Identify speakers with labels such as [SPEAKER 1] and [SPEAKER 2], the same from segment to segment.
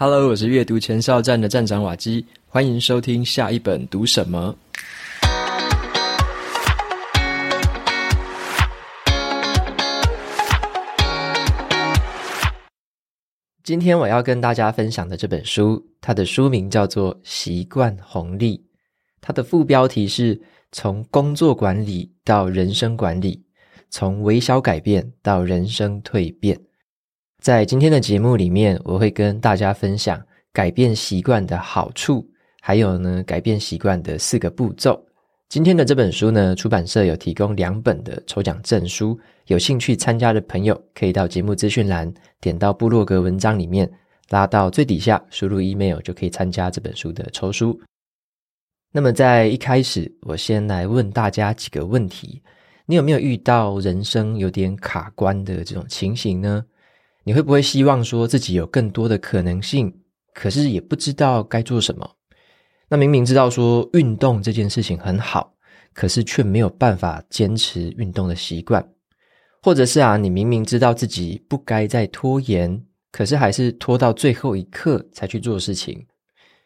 [SPEAKER 1] Hello，我是阅读前哨站的站长瓦基，欢迎收听下一本读什么。今天我要跟大家分享的这本书，它的书名叫做《习惯红利》，它的副标题是从工作管理到人生管理，从微小改变到人生蜕变。在今天的节目里面，我会跟大家分享改变习惯的好处，还有呢，改变习惯的四个步骤。今天的这本书呢，出版社有提供两本的抽奖证书，有兴趣参加的朋友可以到节目资讯栏点到部落格文章里面，拉到最底下，输入 email 就可以参加这本书的抽书。那么在一开始，我先来问大家几个问题：你有没有遇到人生有点卡关的这种情形呢？你会不会希望说自己有更多的可能性，可是也不知道该做什么？那明明知道说运动这件事情很好，可是却没有办法坚持运动的习惯，或者是啊，你明明知道自己不该再拖延，可是还是拖到最后一刻才去做事情。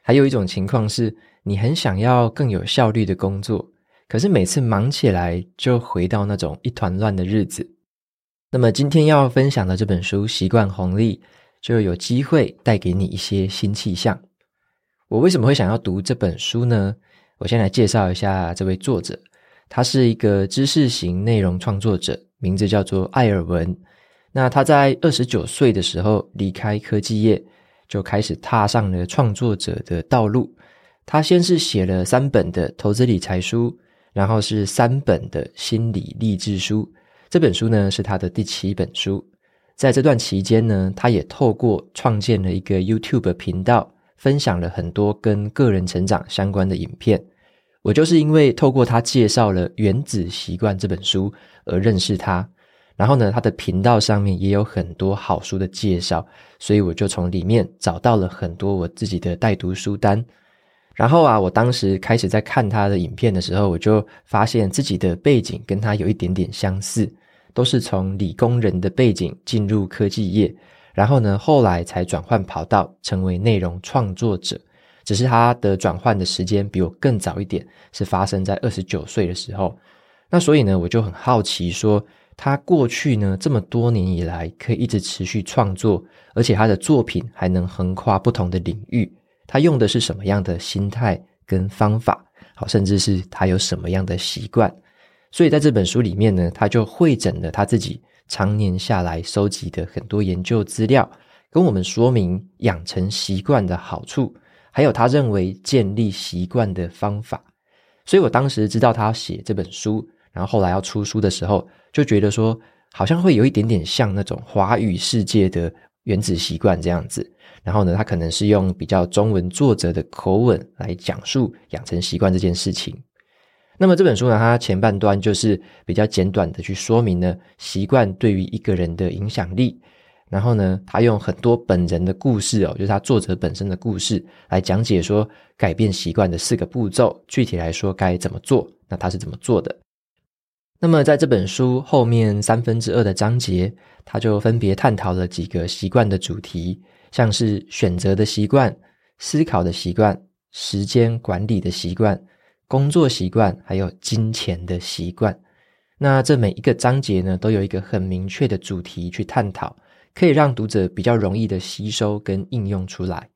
[SPEAKER 1] 还有一种情况是，你很想要更有效率的工作，可是每次忙起来就回到那种一团乱的日子。那么今天要分享的这本书《习惯红利》，就有机会带给你一些新气象。我为什么会想要读这本书呢？我先来介绍一下这位作者，他是一个知识型内容创作者，名字叫做艾尔文。那他在二十九岁的时候离开科技业，就开始踏上了创作者的道路。他先是写了三本的投资理财书，然后是三本的心理励志书。这本书呢，是他的第七本书，在这段期间呢，他也透过创建了一个 YouTube 频道，分享了很多跟个人成长相关的影片。我就是因为透过他介绍了《原子习惯》这本书而认识他，然后呢，他的频道上面也有很多好书的介绍，所以我就从里面找到了很多我自己的带读书单。然后啊，我当时开始在看他的影片的时候，我就发现自己的背景跟他有一点点相似。都是从理工人的背景进入科技业，然后呢，后来才转换跑道成为内容创作者。只是他的转换的时间比我更早一点，是发生在二十九岁的时候。那所以呢，我就很好奇说，他过去呢这么多年以来，可以一直持续创作，而且他的作品还能横跨不同的领域，他用的是什么样的心态跟方法？好，甚至是他有什么样的习惯？所以在这本书里面呢，他就汇整了他自己常年下来收集的很多研究资料，跟我们说明养成习惯的好处，还有他认为建立习惯的方法。所以我当时知道他写这本书，然后后来要出书的时候，就觉得说好像会有一点点像那种华语世界的原子习惯这样子。然后呢，他可能是用比较中文作者的口吻来讲述养成习惯这件事情。那么这本书呢，它前半段就是比较简短的去说明了习惯对于一个人的影响力，然后呢，他用很多本人的故事哦，就是他作者本身的故事来讲解说改变习惯的四个步骤，具体来说该怎么做，那他是怎么做的？那么在这本书后面三分之二的章节，他就分别探讨了几个习惯的主题，像是选择的习惯、思考的习惯、时间管理的习惯。工作习惯还有金钱的习惯，那这每一个章节呢，都有一个很明确的主题去探讨，可以让读者比较容易的吸收跟应用出来。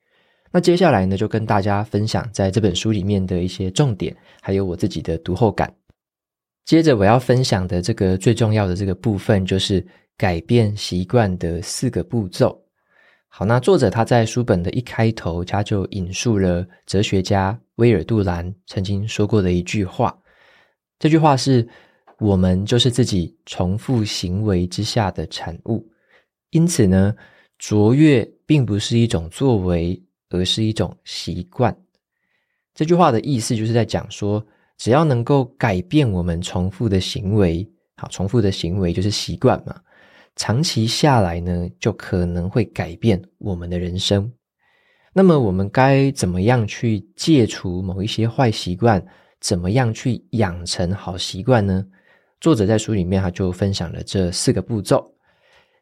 [SPEAKER 1] 那接下来呢，就跟大家分享在这本书里面的一些重点，还有我自己的读后感。接着我要分享的这个最重要的这个部分，就是改变习惯的四个步骤。好，那作者他在书本的一开头，他就引述了哲学家威尔杜兰曾经说过的一句话。这句话是：“我们就是自己重复行为之下的产物。”因此呢，卓越并不是一种作为，而是一种习惯。这句话的意思就是在讲说，只要能够改变我们重复的行为，好，重复的行为就是习惯嘛。长期下来呢，就可能会改变我们的人生。那么，我们该怎么样去戒除某一些坏习惯？怎么样去养成好习惯呢？作者在书里面他就分享了这四个步骤。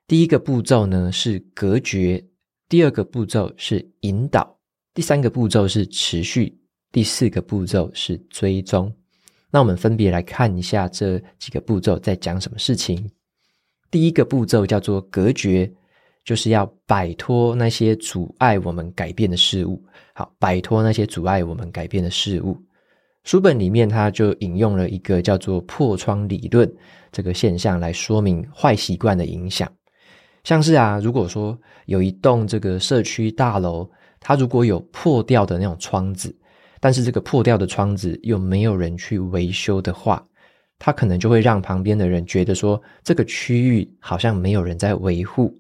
[SPEAKER 1] 第一个步骤呢是隔绝，第二个步骤是引导，第三个步骤是持续，第四个步骤是追踪。那我们分别来看一下这几个步骤在讲什么事情。第一个步骤叫做隔绝，就是要摆脱那些阻碍我们改变的事物。好，摆脱那些阻碍我们改变的事物。书本里面他就引用了一个叫做破窗理论这个现象来说明坏习惯的影响。像是啊，如果说有一栋这个社区大楼，它如果有破掉的那种窗子，但是这个破掉的窗子又没有人去维修的话，它可能就会让旁边的人觉得说，这个区域好像没有人在维护，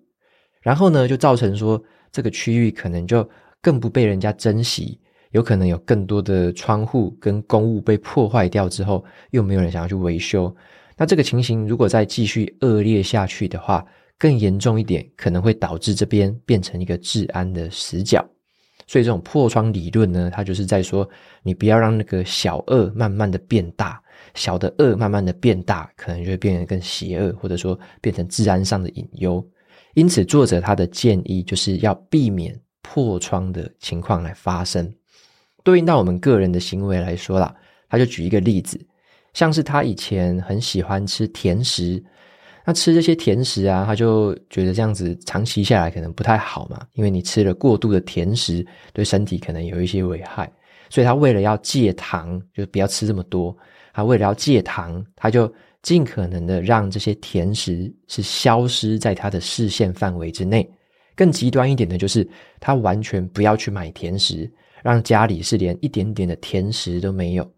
[SPEAKER 1] 然后呢，就造成说这个区域可能就更不被人家珍惜，有可能有更多的窗户跟公物被破坏掉之后，又没有人想要去维修。那这个情形如果再继续恶劣下去的话，更严重一点，可能会导致这边变成一个治安的死角。所以这种破窗理论呢，它就是在说，你不要让那个小恶慢慢的变大，小的恶慢慢的变大，可能就会变得更邪恶，或者说变成治安上的隐忧。因此，作者他的建议就是要避免破窗的情况来发生。对应到我们个人的行为来说啦，他就举一个例子，像是他以前很喜欢吃甜食。那吃这些甜食啊，他就觉得这样子长期下来可能不太好嘛，因为你吃了过度的甜食，对身体可能有一些危害。所以他为了要戒糖，就不要吃这么多。他为了要戒糖，他就尽可能的让这些甜食是消失在他的视线范围之内。更极端一点的就是，他完全不要去买甜食，让家里是连一点点的甜食都没有。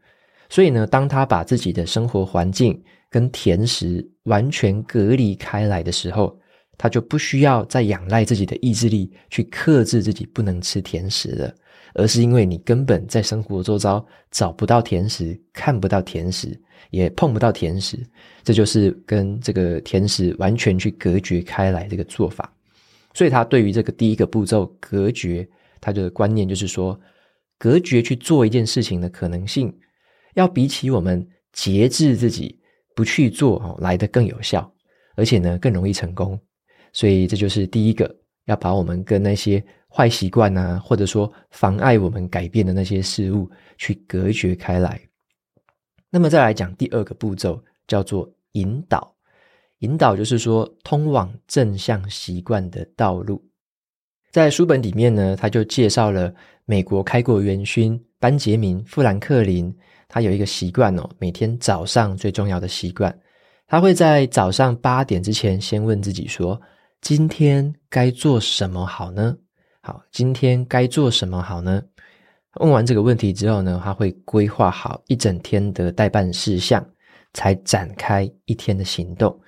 [SPEAKER 1] 所以呢，当他把自己的生活环境跟甜食完全隔离开来的时候，他就不需要再仰赖自己的意志力去克制自己不能吃甜食了，而是因为你根本在生活周遭找不到甜食，看不到甜食，也碰不到甜食，这就是跟这个甜食完全去隔绝开来这个做法。所以他对于这个第一个步骤隔绝，他的观念就是说，隔绝去做一件事情的可能性，要比起我们节制自己。不去做哦，来得更有效，而且呢更容易成功。所以这就是第一个，要把我们跟那些坏习惯啊，或者说妨碍我们改变的那些事物去隔绝开来。那么再来讲第二个步骤，叫做引导。引导就是说通往正向习惯的道路。在书本里面呢，他就介绍了美国开国元勋班杰明·富兰克林。他有一个习惯哦，每天早上最重要的习惯，他会在早上八点之前先问自己说：“今天该做什么好呢？”好，今天该做什么好呢？问完这个问题之后呢，他会规划好一整天的待办事项，才展开一天的行动。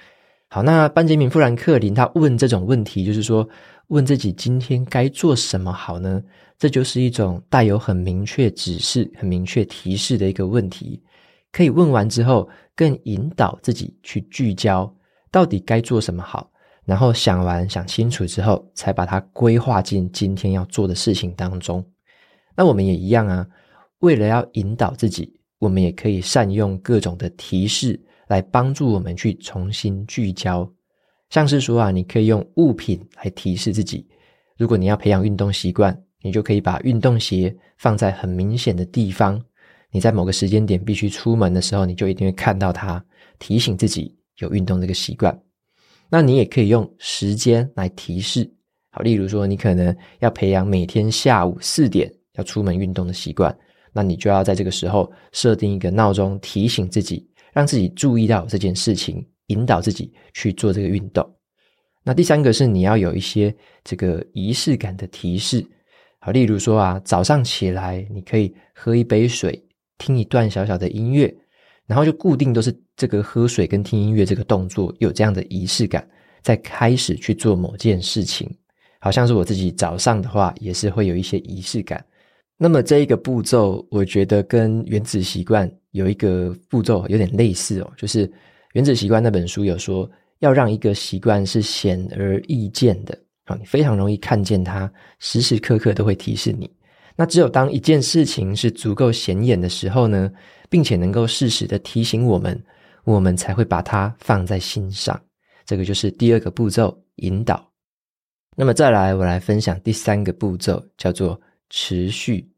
[SPEAKER 1] 好，那班杰明·富兰克林他问这种问题，就是说问自己今天该做什么好呢？这就是一种带有很明确指示、很明确提示的一个问题，可以问完之后，更引导自己去聚焦，到底该做什么好。然后想完、想清楚之后，才把它规划进今天要做的事情当中。那我们也一样啊，为了要引导自己，我们也可以善用各种的提示来帮助我们去重新聚焦。像是说啊，你可以用物品来提示自己，如果你要培养运动习惯。你就可以把运动鞋放在很明显的地方，你在某个时间点必须出门的时候，你就一定会看到它，提醒自己有运动这个习惯。那你也可以用时间来提示，好，例如说你可能要培养每天下午四点要出门运动的习惯，那你就要在这个时候设定一个闹钟，提醒自己，让自己注意到这件事情，引导自己去做这个运动。那第三个是你要有一些这个仪式感的提示。好，例如说啊，早上起来你可以喝一杯水，听一段小小的音乐，然后就固定都是这个喝水跟听音乐这个动作，有这样的仪式感，再开始去做某件事情。好像是我自己早上的话，也是会有一些仪式感。那么这一个步骤，我觉得跟原子习惯有一个步骤有点类似哦，就是原子习惯那本书有说，要让一个习惯是显而易见的啊。你非常容易看见它，时时刻刻都会提示你。那只有当一件事情是足够显眼的时候呢，并且能够适时的提醒我们，我们才会把它放在心上。这个就是第二个步骤，引导。那么再来，我来分享第三个步骤，叫做持续。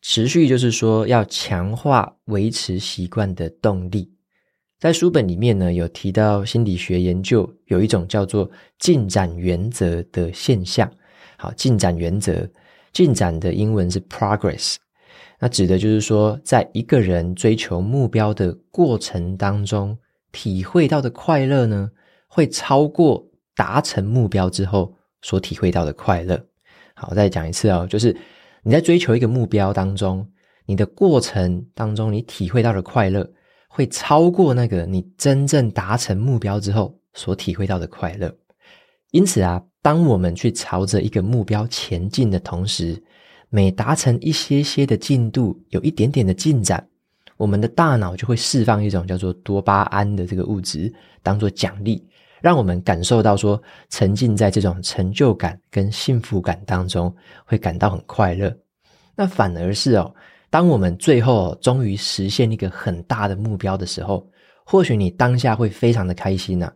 [SPEAKER 1] 持续就是说要强化维持习惯的动力。在书本里面呢，有提到心理学研究有一种叫做进展原则的现象。好，进展原则，进展的英文是 progress，那指的就是说，在一个人追求目标的过程当中，体会到的快乐呢，会超过达成目标之后所体会到的快乐。好，再讲一次哦，就是你在追求一个目标当中，你的过程当中，你体会到的快乐。会超过那个你真正达成目标之后所体会到的快乐。因此啊，当我们去朝着一个目标前进的同时，每达成一些些的进度，有一点点的进展，我们的大脑就会释放一种叫做多巴胺的这个物质，当做奖励，让我们感受到说，沉浸在这种成就感跟幸福感当中，会感到很快乐。那反而是哦。当我们最后终于实现一个很大的目标的时候，或许你当下会非常的开心呐、啊，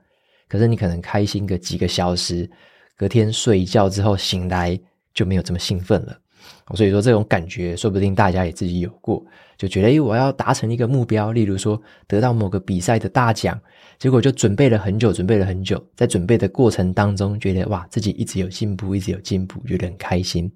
[SPEAKER 1] 可是你可能开心个几个小时，隔天睡一觉之后醒来就没有这么兴奋了。所以说这种感觉，说不定大家也自己有过，就觉得诶，我要达成一个目标，例如说得到某个比赛的大奖，结果就准备了很久，准备了很久，在准备的过程当中，觉得哇，自己一直有进步，一直有进步，觉得很开心。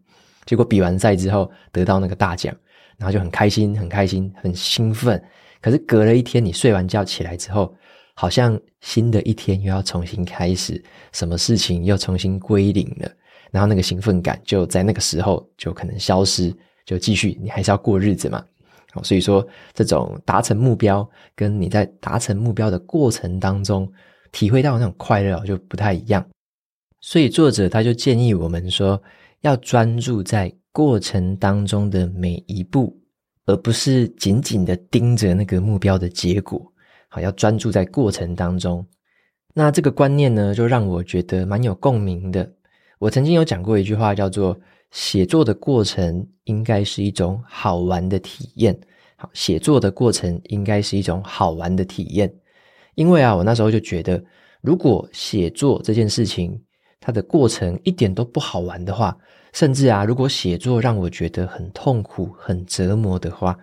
[SPEAKER 1] 结果比完赛之后，得到那个大奖。然后就很开心，很开心，很兴奋。可是隔了一天，你睡完觉起来之后，好像新的一天又要重新开始，什么事情又重新归零了。然后那个兴奋感就在那个时候就可能消失，就继续，你还是要过日子嘛。好，所以说这种达成目标，跟你在达成目标的过程当中体会到那种快乐就不太一样。所以作者他就建议我们说，要专注在。过程当中的每一步，而不是紧紧的盯着那个目标的结果。好，要专注在过程当中。那这个观念呢，就让我觉得蛮有共鸣的。我曾经有讲过一句话，叫做“写作的过程应该是一种好玩的体验”。好，写作的过程应该是一种好玩的体验。因为啊，我那时候就觉得，如果写作这件事情，它的过程一点都不好玩的话，甚至啊，如果写作让我觉得很痛苦、很折磨的话，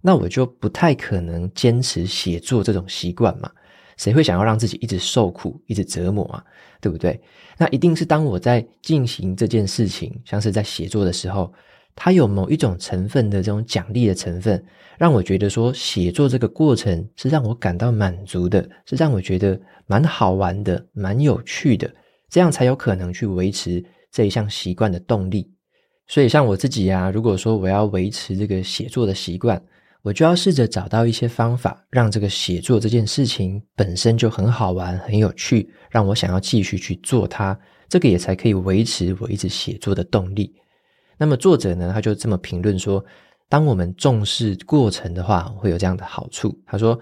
[SPEAKER 1] 那我就不太可能坚持写作这种习惯嘛。谁会想要让自己一直受苦、一直折磨啊？对不对？那一定是当我在进行这件事情，像是在写作的时候，它有某一种成分的这种奖励的成分，让我觉得说写作这个过程是让我感到满足的，是让我觉得蛮好玩的、蛮有趣的，这样才有可能去维持。这一项习惯的动力，所以像我自己啊，如果说我要维持这个写作的习惯，我就要试着找到一些方法，让这个写作这件事情本身就很好玩、很有趣，让我想要继续去做它，这个也才可以维持我一直写作的动力。那么作者呢，他就这么评论说：当我们重视过程的话，会有这样的好处。他说：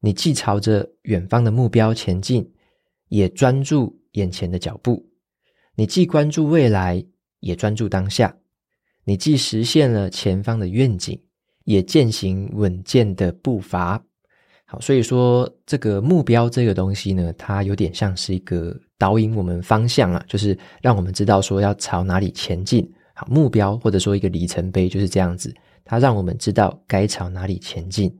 [SPEAKER 1] 你既朝着远方的目标前进，也专注眼前的脚步。你既关注未来，也专注当下；你既实现了前方的愿景，也践行稳健的步伐。好，所以说这个目标这个东西呢，它有点像是一个导引我们方向啊，就是让我们知道说要朝哪里前进。好，目标或者说一个里程碑就是这样子，它让我们知道该朝哪里前进。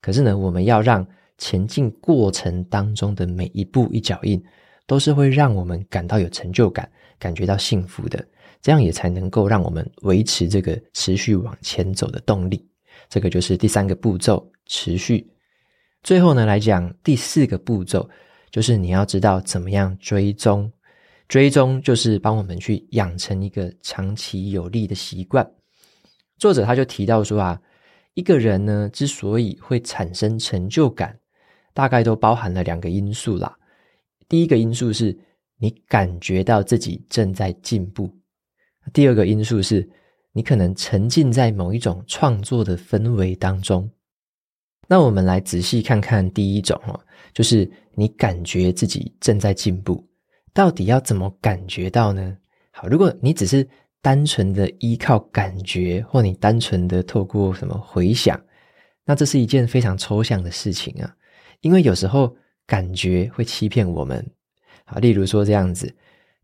[SPEAKER 1] 可是呢，我们要让前进过程当中的每一步一脚印，都是会让我们感到有成就感。感觉到幸福的，这样也才能够让我们维持这个持续往前走的动力。这个就是第三个步骤，持续。最后呢，来讲第四个步骤，就是你要知道怎么样追踪。追踪就是帮我们去养成一个长期有利的习惯。作者他就提到说啊，一个人呢之所以会产生成就感，大概都包含了两个因素啦。第一个因素是，你感觉到自己正在进步。第二个因素是，你可能沉浸在某一种创作的氛围当中。那我们来仔细看看第一种哦，就是你感觉自己正在进步，到底要怎么感觉到呢？好，如果你只是单纯的依靠感觉，或你单纯的透过什么回想，那这是一件非常抽象的事情啊，因为有时候感觉会欺骗我们。好，例如说这样子，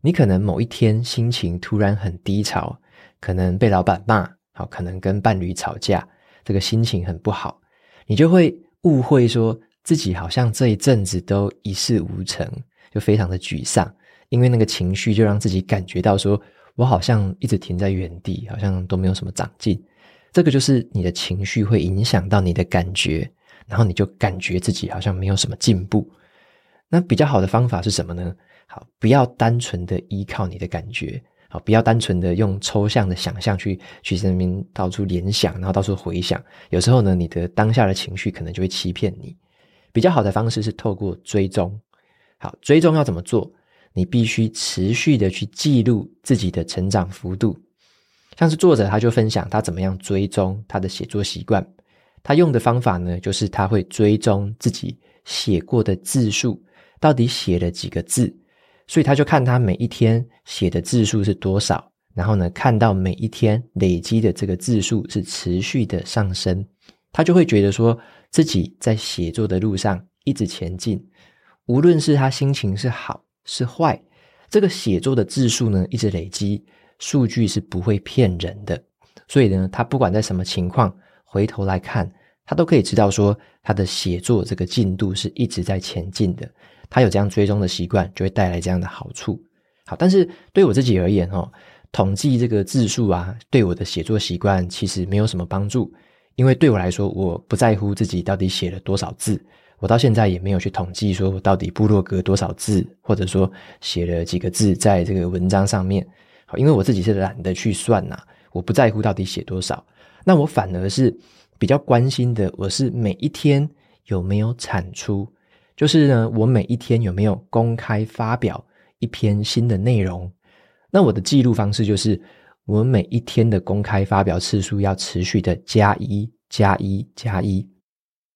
[SPEAKER 1] 你可能某一天心情突然很低潮，可能被老板骂，好，可能跟伴侣吵架，这个心情很不好，你就会误会说自己好像这一阵子都一事无成，就非常的沮丧，因为那个情绪就让自己感觉到说，我好像一直停在原地，好像都没有什么长进。这个就是你的情绪会影响到你的感觉，然后你就感觉自己好像没有什么进步。那比较好的方法是什么呢？好，不要单纯的依靠你的感觉，好，不要单纯的用抽象的想象去去在那边到处联想，然后到处回想。有时候呢，你的当下的情绪可能就会欺骗你。比较好的方式是透过追踪。好，追踪要怎么做？你必须持续的去记录自己的成长幅度。像是作者他就分享他怎么样追踪他的写作习惯。他用的方法呢，就是他会追踪自己写过的字数，到底写了几个字。所以他就看他每一天写的字数是多少，然后呢，看到每一天累积的这个字数是持续的上升，他就会觉得说自己在写作的路上一直前进，无论是他心情是好是坏，这个写作的字数呢一直累积，数据是不会骗人的。所以呢，他不管在什么情况，回头来看，他都可以知道说他的写作这个进度是一直在前进的。他有这样追踪的习惯，就会带来这样的好处。好，但是对我自己而言，哦，统计这个字数啊，对我的写作习惯其实没有什么帮助。因为对我来说，我不在乎自己到底写了多少字，我到现在也没有去统计说我到底部落格多少字，或者说写了几个字在这个文章上面。好，因为我自己是懒得去算呐，我不在乎到底写多少。那我反而是比较关心的，我是每一天有没有产出。就是呢，我每一天有没有公开发表一篇新的内容？那我的记录方式就是，我每一天的公开发表次数要持续的加一、加一、加一。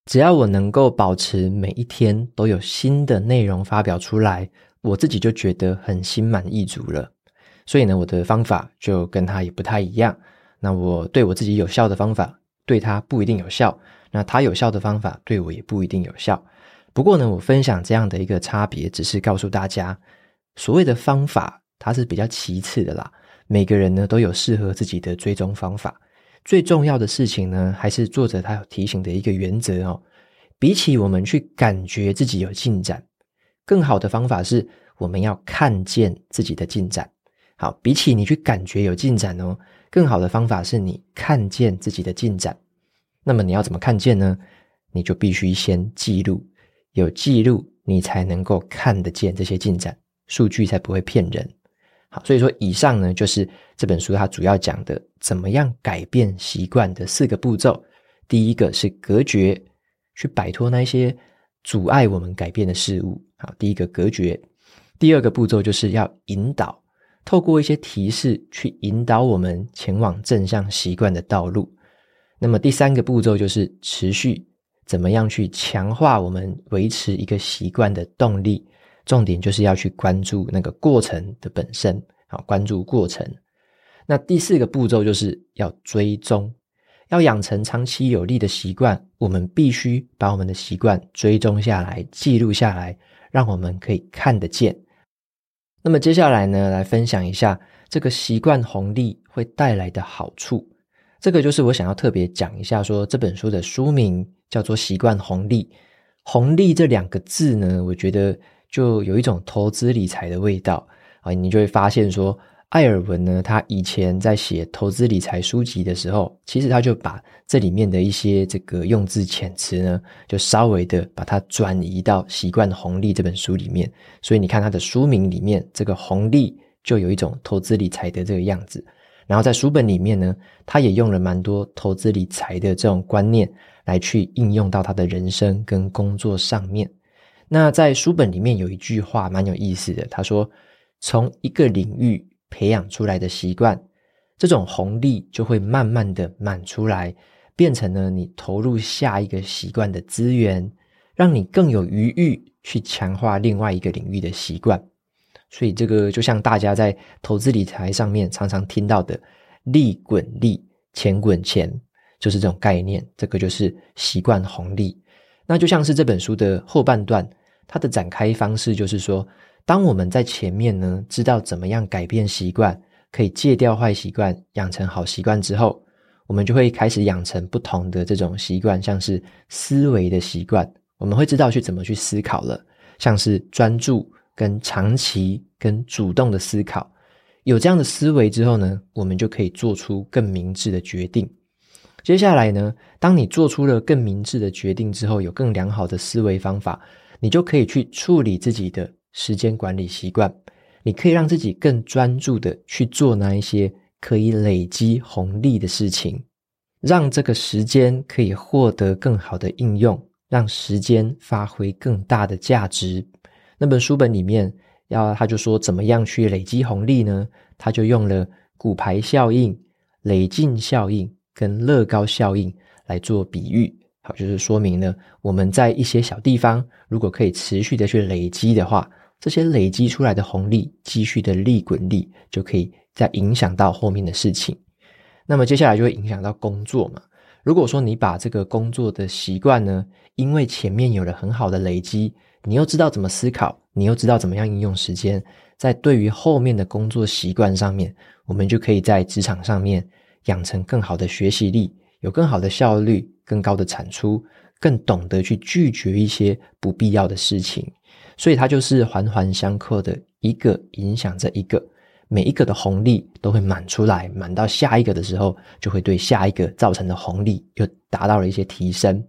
[SPEAKER 1] 只要我能够保持每一天都有新的内容发表出来，我自己就觉得很心满意足了。所以呢，我的方法就跟他也不太一样。那我对我自己有效的方法，对他不一定有效；那他有效的方法，对我也不一定有效。不过呢，我分享这样的一个差别，只是告诉大家，所谓的方法，它是比较其次的啦。每个人呢都有适合自己的追踪方法。最重要的事情呢，还是作者他有提醒的一个原则哦。比起我们去感觉自己有进展，更好的方法是我们要看见自己的进展。好，比起你去感觉有进展哦，更好的方法是你看见自己的进展。那么你要怎么看见呢？你就必须先记录。有记录，你才能够看得见这些进展，数据才不会骗人。好，所以说以上呢，就是这本书它主要讲的怎么样改变习惯的四个步骤。第一个是隔绝，去摆脱那些阻碍我们改变的事物。好，第一个隔绝。第二个步骤就是要引导，透过一些提示去引导我们前往正向习惯的道路。那么第三个步骤就是持续。怎么样去强化我们维持一个习惯的动力？重点就是要去关注那个过程的本身，好，关注过程。那第四个步骤就是要追踪，要养成长期有利的习惯，我们必须把我们的习惯追踪下来、记录下来，让我们可以看得见。那么接下来呢，来分享一下这个习惯红利会带来的好处。这个就是我想要特别讲一下，说这本书的书名。叫做习惯红利，红利这两个字呢，我觉得就有一种投资理财的味道啊。你就会发现说，艾尔文呢，他以前在写投资理财书籍的时候，其实他就把这里面的一些这个用字遣词呢，就稍微的把它转移到《习惯红利》这本书里面。所以你看他的书名里面，这个红利就有一种投资理财的这个样子。然后在书本里面呢，他也用了蛮多投资理财的这种观念。来去应用到他的人生跟工作上面。那在书本里面有一句话蛮有意思的，他说：“从一个领域培养出来的习惯，这种红利就会慢慢的满出来，变成了你投入下一个习惯的资源，让你更有余裕去强化另外一个领域的习惯。所以这个就像大家在投资理财上面常常听到的‘利滚利，钱滚钱’。”就是这种概念，这个就是习惯红利。那就像是这本书的后半段，它的展开方式就是说，当我们在前面呢，知道怎么样改变习惯，可以戒掉坏习惯，养成好习惯之后，我们就会开始养成不同的这种习惯，像是思维的习惯，我们会知道去怎么去思考了，像是专注、跟长期、跟主动的思考。有这样的思维之后呢，我们就可以做出更明智的决定。接下来呢，当你做出了更明智的决定之后，有更良好的思维方法，你就可以去处理自己的时间管理习惯。你可以让自己更专注的去做那一些可以累积红利的事情，让这个时间可以获得更好的应用，让时间发挥更大的价值。那本书本里面要他就说怎么样去累积红利呢？他就用了骨牌效应、累进效应跟乐高效应来做比喻。好，就是说明呢我们在一些小地方，如果可以持续的去累积的话。这些累积出来的红利，积蓄的利滚利，就可以再影响到后面的事情。那么接下来就会影响到工作嘛。如果说你把这个工作的习惯呢，因为前面有了很好的累积，你又知道怎么思考，你又知道怎么样应用时间，在对于后面的工作习惯上面，我们就可以在职场上面养成更好的学习力，有更好的效率，更高的产出，更懂得去拒绝一些不必要的事情。所以它就是环环相扣的，一个影响着一个，每一个的红利都会满出来，满到下一个的时候，就会对下一个造成的红利又达到了一些提升。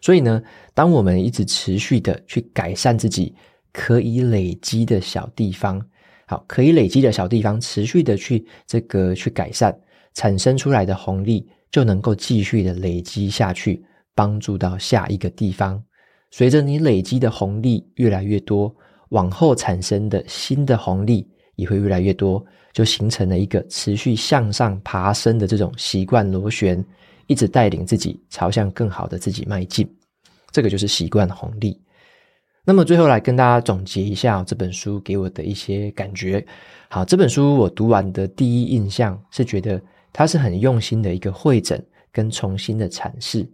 [SPEAKER 1] 所以呢，当我们一直持续的去改善自己可以累积的小地方，好，可以累积的小地方，持续的去这个去改善，产生出来的红利就能够继续的累积下去，帮助到下一个地方。随着你累积的红利越来越多，往后产生的新的红利也会越来越多，就形成了一个持续向上爬升的这种习惯螺旋，一直带领自己朝向更好的自己迈进。这个就是习惯红利。那么最后来跟大家总结一下这本书给我的一些感觉。好，这本书我读完的第一印象是觉得它是很用心的一个汇整跟重新的阐释。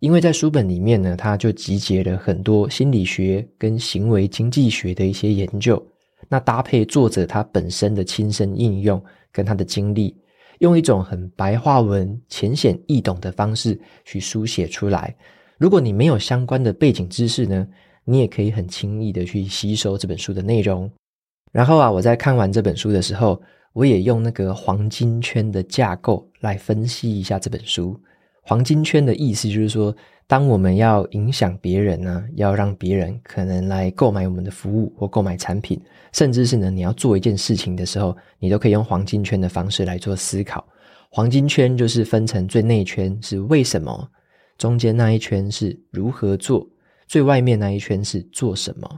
[SPEAKER 1] 因为在书本里面呢，它就集结了很多心理学跟行为经济学的一些研究，那搭配作者他本身的亲身应用跟他的经历，用一种很白话文、浅显易懂的方式去书写出来。如果你没有相关的背景知识呢，你也可以很轻易的去吸收这本书的内容。然后啊，我在看完这本书的时候，我也用那个黄金圈的架构来分析一下这本书。黄金圈的意思就是说，当我们要影响别人呢，要让别人可能来购买我们的服务或购买产品，甚至是呢，你要做一件事情的时候，你都可以用黄金圈的方式来做思考。黄金圈就是分成最内圈是为什么，中间那一圈是如何做，最外面那一圈是做什么。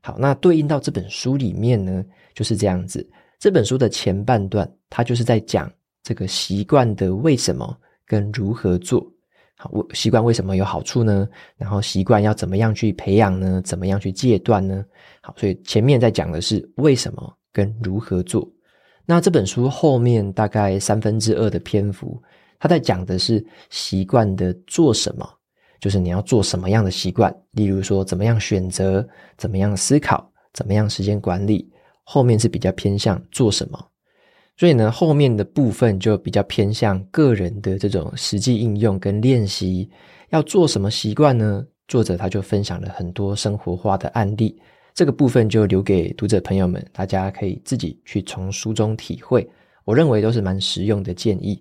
[SPEAKER 1] 好，那对应到这本书里面呢，就是这样子。这本书的前半段，它就是在讲这个习惯的为什么。跟如何做好，习惯为什么有好处呢？然后习惯要怎么样去培养呢？怎么样去戒断呢？好，所以前面在讲的是为什么跟如何做。那这本书后面大概三分之二的篇幅，它在讲的是习惯的做什么，就是你要做什么样的习惯，例如说怎么样选择，怎么样思考，怎么样时间管理。后面是比较偏向做什么。所以呢，后面的部分就比较偏向个人的这种实际应用跟练习。要做什么习惯呢？作者他就分享了很多生活化的案例，这个部分就留给读者朋友们，大家可以自己去从书中体会。我认为都是蛮实用的建议。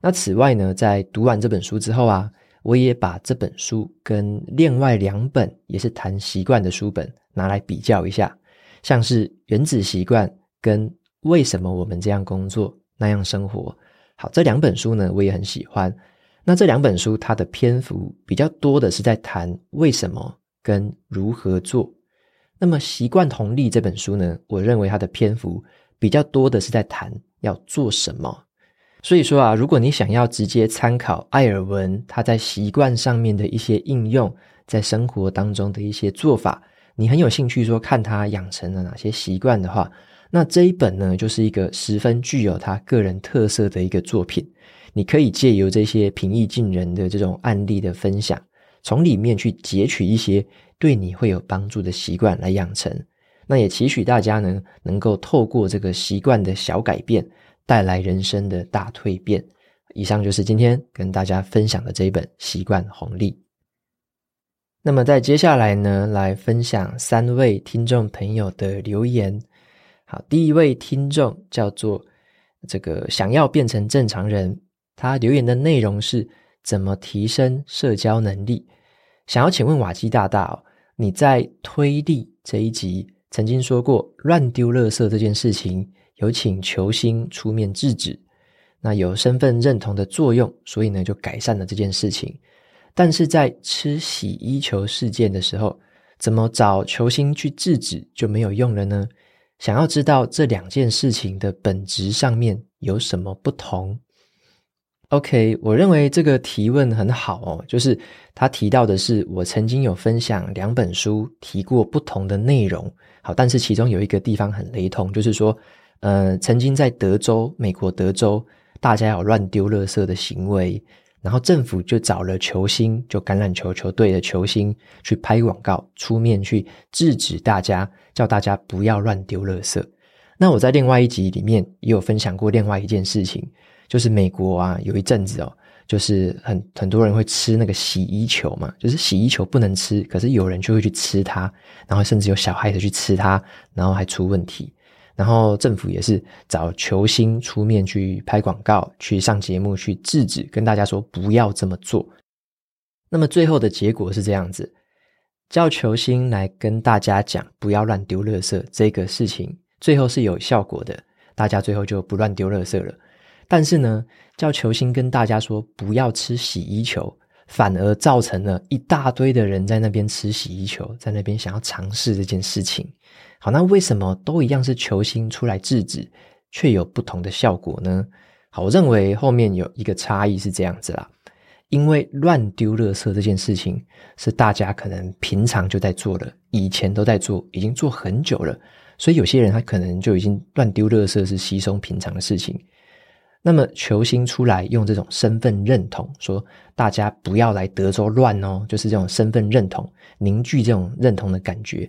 [SPEAKER 1] 那此外呢，在读完这本书之后啊，我也把这本书跟另外两本也是谈习惯的书本拿来比较一下，像是《原子习惯》跟。为什么我们这样工作，那样生活？好，这两本书呢，我也很喜欢。那这两本书它的篇幅比较多的是在谈为什么跟如何做。那么《习惯红利》这本书呢，我认为它的篇幅比较多的是在谈要做什么。所以说啊，如果你想要直接参考艾尔文他在习惯上面的一些应用，在生活当中的一些做法，你很有兴趣说看他养成了哪些习惯的话。那这一本呢，就是一个十分具有他个人特色的一个作品。你可以借由这些平易近人的这种案例的分享，从里面去截取一些对你会有帮助的习惯来养成。那也期许大家呢，能够透过这个习惯的小改变，带来人生的大蜕变。以上就是今天跟大家分享的这一本《习惯红利》。那么在接下来呢，来分享三位听众朋友的留言。好，第一位听众叫做这个想要变成正常人，他留言的内容是怎么提升社交能力？想要请问瓦基大大哦，你在推力这一集曾经说过，乱丢垃圾这件事情有请球星出面制止，那有身份认同的作用，所以呢就改善了这件事情。但是在吃洗衣球事件的时候，怎么找球星去制止就没有用了呢？想要知道这两件事情的本质上面有什么不同？OK，我认为这个提问很好哦，就是他提到的是我曾经有分享两本书提过不同的内容，好，但是其中有一个地方很雷同，就是说，呃，曾经在德州，美国德州，大家有乱丢垃圾的行为。然后政府就找了球星，就橄榄球球队的球星去拍广告，出面去制止大家，叫大家不要乱丢垃圾。那我在另外一集里面也有分享过另外一件事情，就是美国啊有一阵子哦，就是很很多人会吃那个洗衣球嘛，就是洗衣球不能吃，可是有人就会去吃它，然后甚至有小孩子去吃它，然后还出问题。然后政府也是找球星出面去拍广告，去上节目去制止，跟大家说不要这么做。那么最后的结果是这样子，叫球星来跟大家讲不要乱丢垃圾这个事情，最后是有效果的，大家最后就不乱丢垃圾了。但是呢，叫球星跟大家说不要吃洗衣球，反而造成了一大堆的人在那边吃洗衣球，在那边想要尝试这件事情。好，那为什么都一样是球星出来制止，却有不同的效果呢？好，我认为后面有一个差异是这样子啦，因为乱丢垃圾这件事情是大家可能平常就在做了，以前都在做，已经做很久了，所以有些人他可能就已经乱丢垃圾是稀松平常的事情。那么球星出来用这种身份认同，说大家不要来德州乱哦，就是这种身份认同，凝聚这种认同的感觉。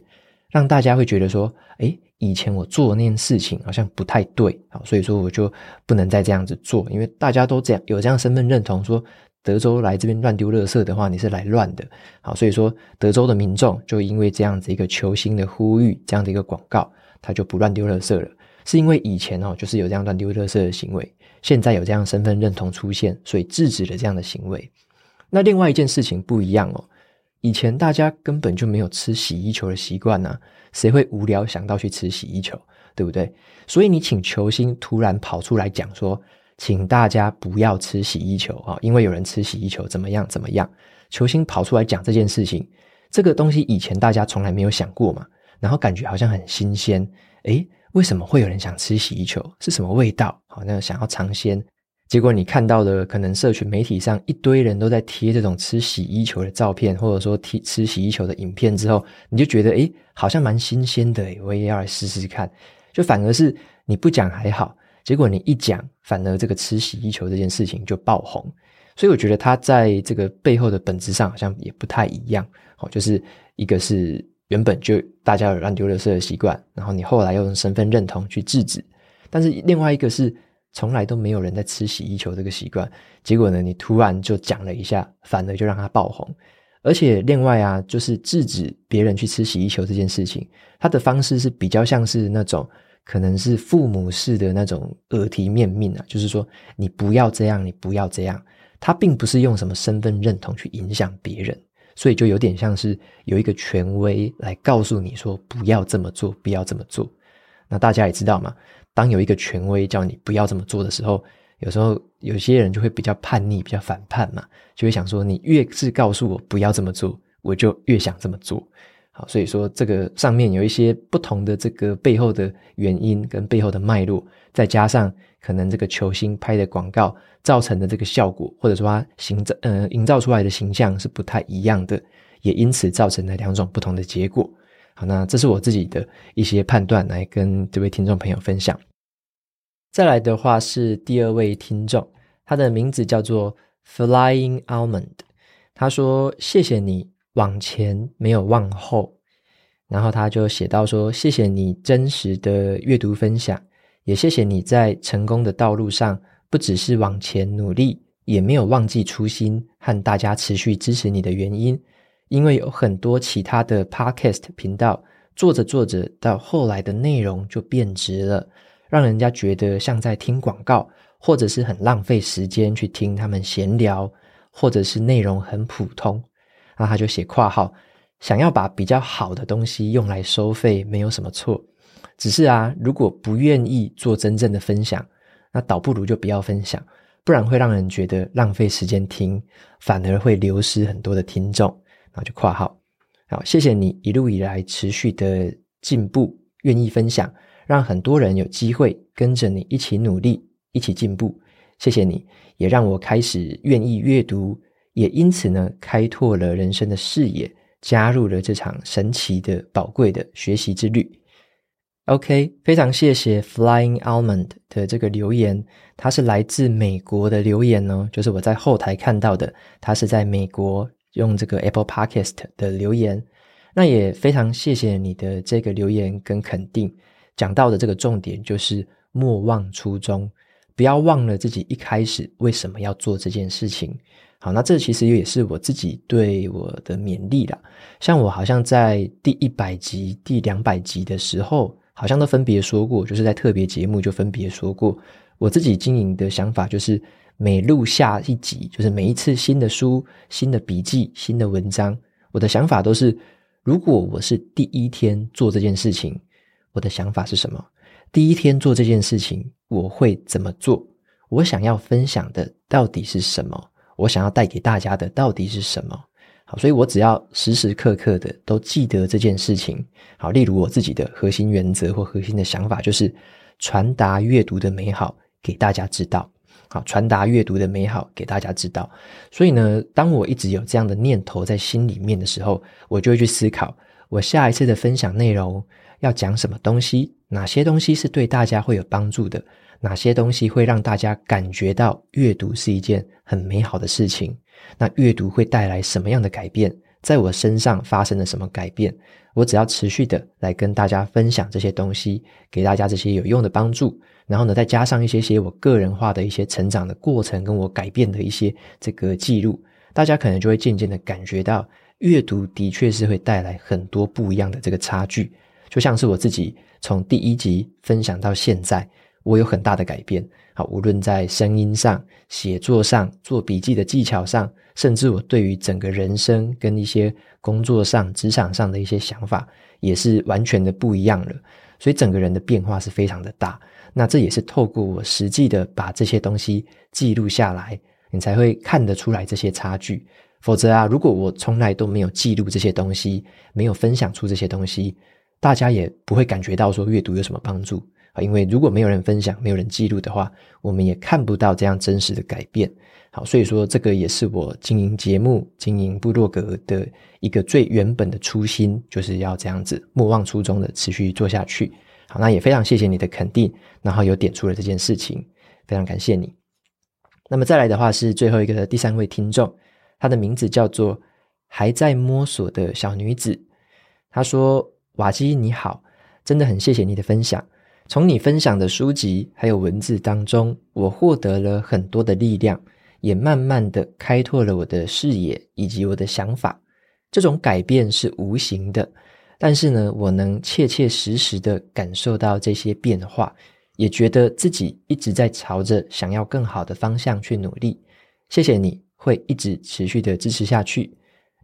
[SPEAKER 1] 让大家会觉得说，诶，以前我做的那件事情好像不太对，啊，所以说我就不能再这样子做，因为大家都这样有这样身份认同，说德州来这边乱丢垃圾的话，你是来乱的，好，所以说德州的民众就因为这样子一个球星的呼吁，这样的一个广告，他就不乱丢垃圾了，是因为以前哦，就是有这样乱丢垃圾的行为，现在有这样身份认同出现，所以制止了这样的行为。那另外一件事情不一样哦。以前大家根本就没有吃洗衣球的习惯呢，谁会无聊想到去吃洗衣球，对不对？所以你请球星突然跑出来讲说，请大家不要吃洗衣球啊，因为有人吃洗衣球怎么样怎么样。球星跑出来讲这件事情，这个东西以前大家从来没有想过嘛，然后感觉好像很新鲜，诶，为什么会有人想吃洗衣球？是什么味道？好，那想要尝鲜。结果你看到的可能社群媒体上一堆人都在贴这种吃洗衣球的照片，或者说贴吃洗衣球的影片之后，你就觉得诶，好像蛮新鲜的，我也要来试试看。就反而是你不讲还好，结果你一讲，反而这个吃洗衣球这件事情就爆红。所以我觉得它在这个背后的本质上好像也不太一样。好，就是一个是原本就大家有乱丢垃圾的习惯，然后你后来又用身份认同去制止，但是另外一个是。从来都没有人在吃洗衣球这个习惯，结果呢，你突然就讲了一下，反而就让它爆红。而且另外啊，就是制止别人去吃洗衣球这件事情，它的方式是比较像是那种可能是父母式的那种耳提面命啊，就是说你不要这样，你不要这样。他并不是用什么身份认同去影响别人，所以就有点像是有一个权威来告诉你说不要这么做，不要这么做。那大家也知道嘛。当有一个权威叫你不要这么做的时候，有时候有些人就会比较叛逆、比较反叛嘛，就会想说，你越是告诉我不要这么做，我就越想这么做。好，所以说这个上面有一些不同的这个背后的原因跟背后的脉络，再加上可能这个球星拍的广告造成的这个效果，或者说他形造呃营造出来的形象是不太一样的，也因此造成了两种不同的结果。好，那这是我自己的一些判断，来跟这位听众朋友分享。再来的话是第二位听众，他的名字叫做 Flying Almond。他说：“谢谢你往前没有往后。然后他就写到说：“谢谢你真实的阅读分享，也谢谢你在成功的道路上不只是往前努力，也没有忘记初心和大家持续支持你的原因。因为有很多其他的 Podcast 频道做着做着，到后来的内容就变质了，让人家觉得像在听广告，或者是很浪费时间去听他们闲聊，或者是内容很普通。”那他就写括号。想要把比较好的东西用来收费，没有什么错。只是啊，如果不愿意做真正的分享，那倒不如就不要分享，不然会让人觉得浪费时间听，反而会流失很多的听众。然后就括号，好，谢谢你一路以来持续的进步，愿意分享，让很多人有机会跟着你一起努力，一起进步。谢谢你，也让我开始愿意阅读，也因此呢，开拓了人生的视野。加入了这场神奇的、宝贵的学习之旅。OK，非常谢谢 Flying Almond 的这个留言，它是来自美国的留言哦，就是我在后台看到的，它是在美国用这个 Apple Podcast 的留言。那也非常谢谢你的这个留言跟肯定，讲到的这个重点就是莫忘初衷，不要忘了自己一开始为什么要做这件事情。好，那这其实也是我自己对我的勉励啦。像我好像在第一百集、第两百集的时候，好像都分别说过，就是在特别节目就分别说过，我自己经营的想法就是每录下一集，就是每一次新的书、新的笔记、新的文章，我的想法都是：如果我是第一天做这件事情，我的想法是什么？第一天做这件事情，我会怎么做？我想要分享的到底是什么？我想要带给大家的到底是什么？好，所以我只要时时刻刻的都记得这件事情。好，例如我自己的核心原则或核心的想法就是传达阅读的美好给大家知道。好，传达阅读的美好给大家知道。所以呢，当我一直有这样的念头在心里面的时候，我就会去思考，我下一次的分享内容要讲什么东西，哪些东西是对大家会有帮助的。哪些东西会让大家感觉到阅读是一件很美好的事情？那阅读会带来什么样的改变？在我身上发生了什么改变？我只要持续的来跟大家分享这些东西，给大家这些有用的帮助，然后呢，再加上一些些我个人化的一些成长的过程，跟我改变的一些这个记录，大家可能就会渐渐的感觉到，阅读的确是会带来很多不一样的这个差距。就像是我自己从第一集分享到现在。我有很大的改变，好，无论在声音上、写作上、做笔记的技巧上，甚至我对于整个人生跟一些工作上、职场上的一些想法，也是完全的不一样了。所以整个人的变化是非常的大。那这也是透过我实际的把这些东西记录下来，你才会看得出来这些差距。否则啊，如果我从来都没有记录这些东西，没有分享出这些东西，大家也不会感觉到说阅读有什么帮助。因为如果没有人分享，没有人记录的话，我们也看不到这样真实的改变。好，所以说这个也是我经营节目、经营部落格的一个最原本的初心，就是要这样子莫忘初衷的持续做下去。好，那也非常谢谢你的肯定，然后有点出了这件事情，非常感谢你。那么再来的话是最后一个的第三位听众，她的名字叫做还在摸索的小女子。她说：“瓦基你好，真的很谢谢你的分享。”从你分享的书籍还有文字当中，我获得了很多的力量，也慢慢的开拓了我的视野以及我的想法。这种改变是无形的，但是呢，我能切切实实的感受到这些变化，也觉得自己一直在朝着想要更好的方向去努力。谢谢你会一直持续的支持下去。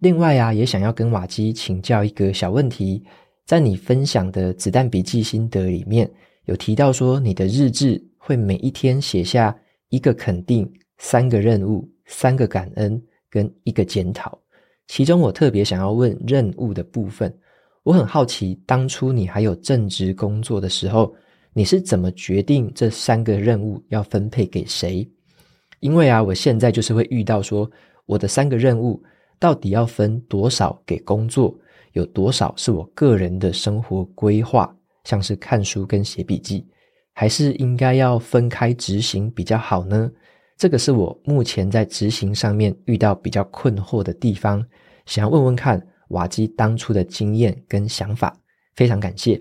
[SPEAKER 1] 另外啊，也想要跟瓦基请教一个小问题，在你分享的子弹笔记心得里面。有提到说，你的日志会每一天写下一个肯定、三个任务、三个感恩跟一个检讨。其中我特别想要问任务的部分，我很好奇，当初你还有正职工作的时候，你是怎么决定这三个任务要分配给谁？因为啊，我现在就是会遇到说，我的三个任务到底要分多少给工作，有多少是我个人的生活规划。像是看书跟写笔记，还是应该要分开执行比较好呢？这个是我目前在执行上面遇到比较困惑的地方，想要问问看瓦基当初的经验跟想法。非常感谢。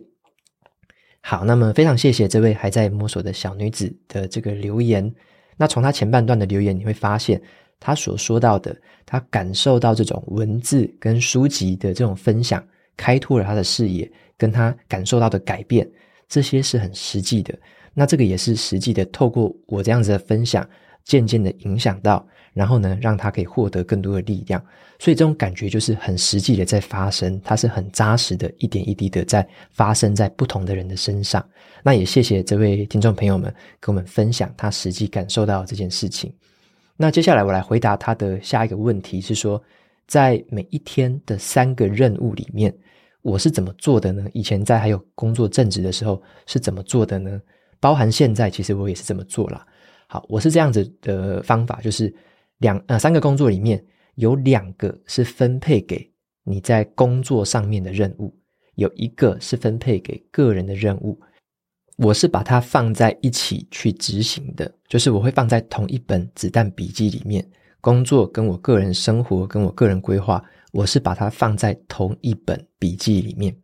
[SPEAKER 1] 好，那么非常谢谢这位还在摸索的小女子的这个留言。那从她前半段的留言，你会发现她所说到的，她感受到这种文字跟书籍的这种分享，开拓了她的视野，跟他感受到的改变，这些是很实际的。那这个也是实际的，透过我这样子的分享，渐渐的影响到，然后呢，让他可以获得更多的力量。所以这种感觉就是很实际的在发生，它是很扎实的，一点一滴的在发生在不同的人的身上。那也谢谢这位听众朋友们跟我们分享他实际感受到这件事情。那接下来我来回答他的下一个问题是说，在每一天的三个任务里面，我是怎么做的呢？以前在还有工作正职的时候是怎么做的呢？包含现在，其实我也是这么做啦。好，我是这样子的方法，就是两呃三个工作里面有两个是分配给你在工作上面的任务，有一个是分配给个人的任务。我是把它放在一起去执行的，就是我会放在同一本子弹笔记里面，工作跟我个人生活跟我个人规划，我是把它放在同一本笔记里面。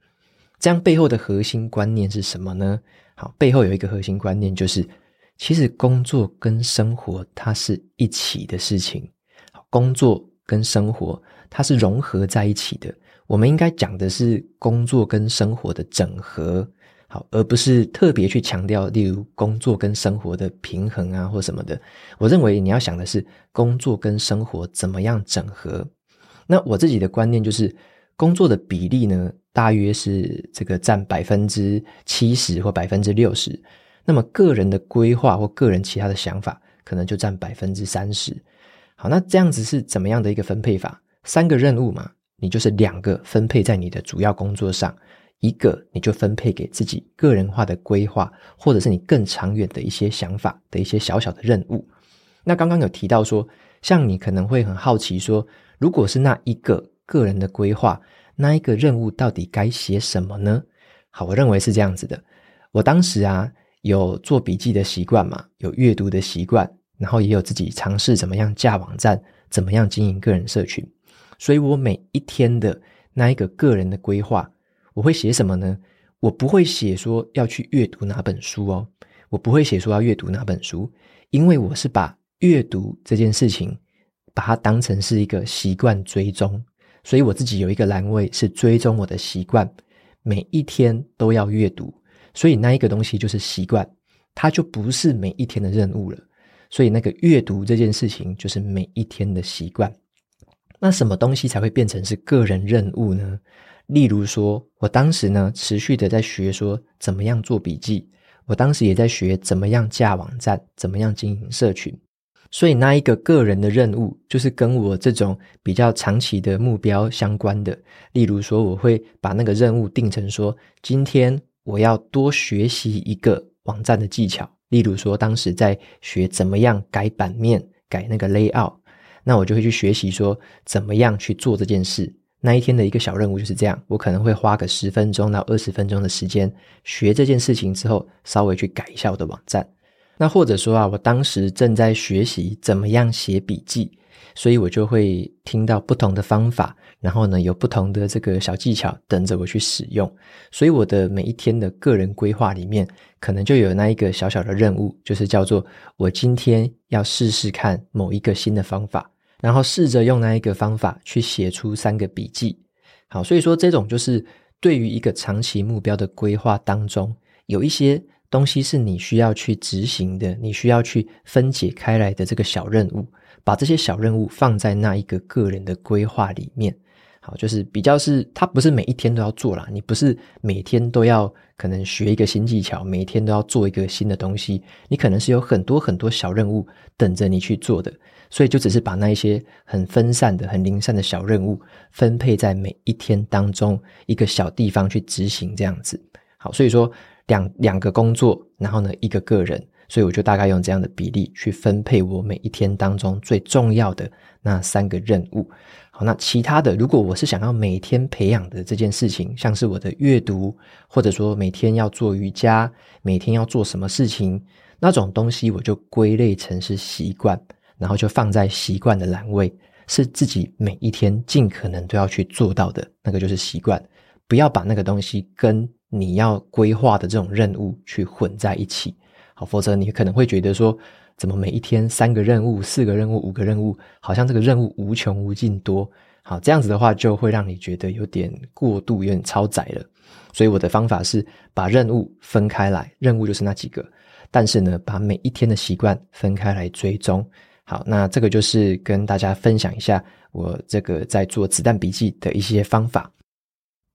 [SPEAKER 1] 这样背后的核心观念是什么呢？好，背后有一个核心观念，就是其实工作跟生活它是一起的事情。工作跟生活它是融合在一起的。我们应该讲的是工作跟生活的整合，好，而不是特别去强调，例如工作跟生活的平衡啊，或什么的。我认为你要想的是工作跟生活怎么样整合。那我自己的观念就是。工作的比例呢，大约是这个占百分之七十或百分之六十。那么个人的规划或个人其他的想法，可能就占百分之三十。好，那这样子是怎么样的一个分配法？三个任务嘛，你就是两个分配在你的主要工作上，一个你就分配给自己个人化的规划，或者是你更长远的一些想法的一些小小的任务。那刚刚有提到说，像你可能会很好奇说，如果是那一个。个人的规划，那一个任务到底该写什么呢？好，我认为是这样子的。我当时啊，有做笔记的习惯嘛，有阅读的习惯，然后也有自己尝试怎么样架网站，怎么样经营个人社群。所以我每一天的那一个个人的规划，我会写什么呢？我不会写说要去阅读哪本书哦，我不会写说要阅读哪本书，因为我是把阅读这件事情，把它当成是一个习惯追踪。所以我自己有一个栏位是追踪我的习惯，每一天都要阅读，所以那一个东西就是习惯，它就不是每一天的任务了。所以那个阅读这件事情就是每一天的习惯。那什么东西才会变成是个人任务呢？例如说，我当时呢持续的在学说怎么样做笔记，我当时也在学怎么样架网站，怎么样经营社群。所以那一个个人的任务，就是跟我这种比较长期的目标相关的。例如说，我会把那个任务定成说，今天我要多学习一个网站的技巧。例如说，当时在学怎么样改版面、改那个 layout，那我就会去学习说怎么样去做这件事。那一天的一个小任务就是这样，我可能会花个十分钟到二十分钟的时间学这件事情之后，稍微去改一下我的网站。那或者说啊，我当时正在学习怎么样写笔记，所以我就会听到不同的方法，然后呢，有不同的这个小技巧等着我去使用。所以我的每一天的个人规划里面，可能就有那一个小小的任务，就是叫做我今天要试试看某一个新的方法，然后试着用那一个方法去写出三个笔记。好，所以说这种就是对于一个长期目标的规划当中，有一些。东西是你需要去执行的，你需要去分解开来的这个小任务，把这些小任务放在那一个个人的规划里面。好，就是比较是，它不是每一天都要做啦，你不是每天都要可能学一个新技巧，每天都要做一个新的东西，你可能是有很多很多小任务等着你去做的，所以就只是把那一些很分散的、很零散的小任务分配在每一天当中一个小地方去执行，这样子。好，所以说。两两个工作，然后呢，一个个人，所以我就大概用这样的比例去分配我每一天当中最重要的那三个任务。好，那其他的，如果我是想要每天培养的这件事情，像是我的阅读，或者说每天要做瑜伽，每天要做什么事情，那种东西我就归类成是习惯，然后就放在习惯的栏位，是自己每一天尽可能都要去做到的，那个就是习惯。不要把那个东西跟你要规划的这种任务去混在一起。好，否则你可能会觉得说，怎么每一天三个任务、四个任务、五个任务，好像这个任务无穷无尽多。好，这样子的话就会让你觉得有点过度，有点超载了。所以我的方法是把任务分开来，任务就是那几个，但是呢，把每一天的习惯分开来追踪。好，那这个就是跟大家分享一下我这个在做子弹笔记的一些方法。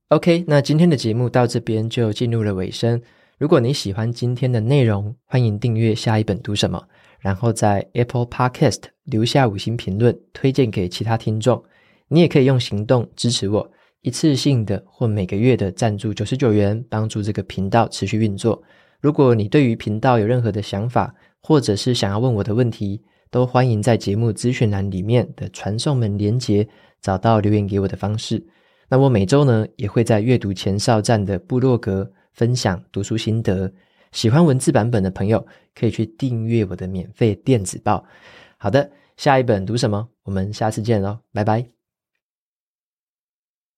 [SPEAKER 1] OK，那今天的节目到这边就进入了尾声。如果你喜欢今天的内容，欢迎订阅下一本读什么，然后在 Apple Podcast 留下五星评论，推荐给其他听众。你也可以用行动支持我，一次性的或每个月的赞助九十九元，帮助这个频道持续运作。如果你对于频道有任何的想法，或者是想要问我的问题，都欢迎在节目资讯栏里面的传送门连接找到留言给我的方式。那我每周呢也会在阅读前哨站的部落格。分享读书心得，喜欢文字版本的朋友可以去订阅我的免费电子报。好的，下一本读什么？我们下次见喽，拜拜。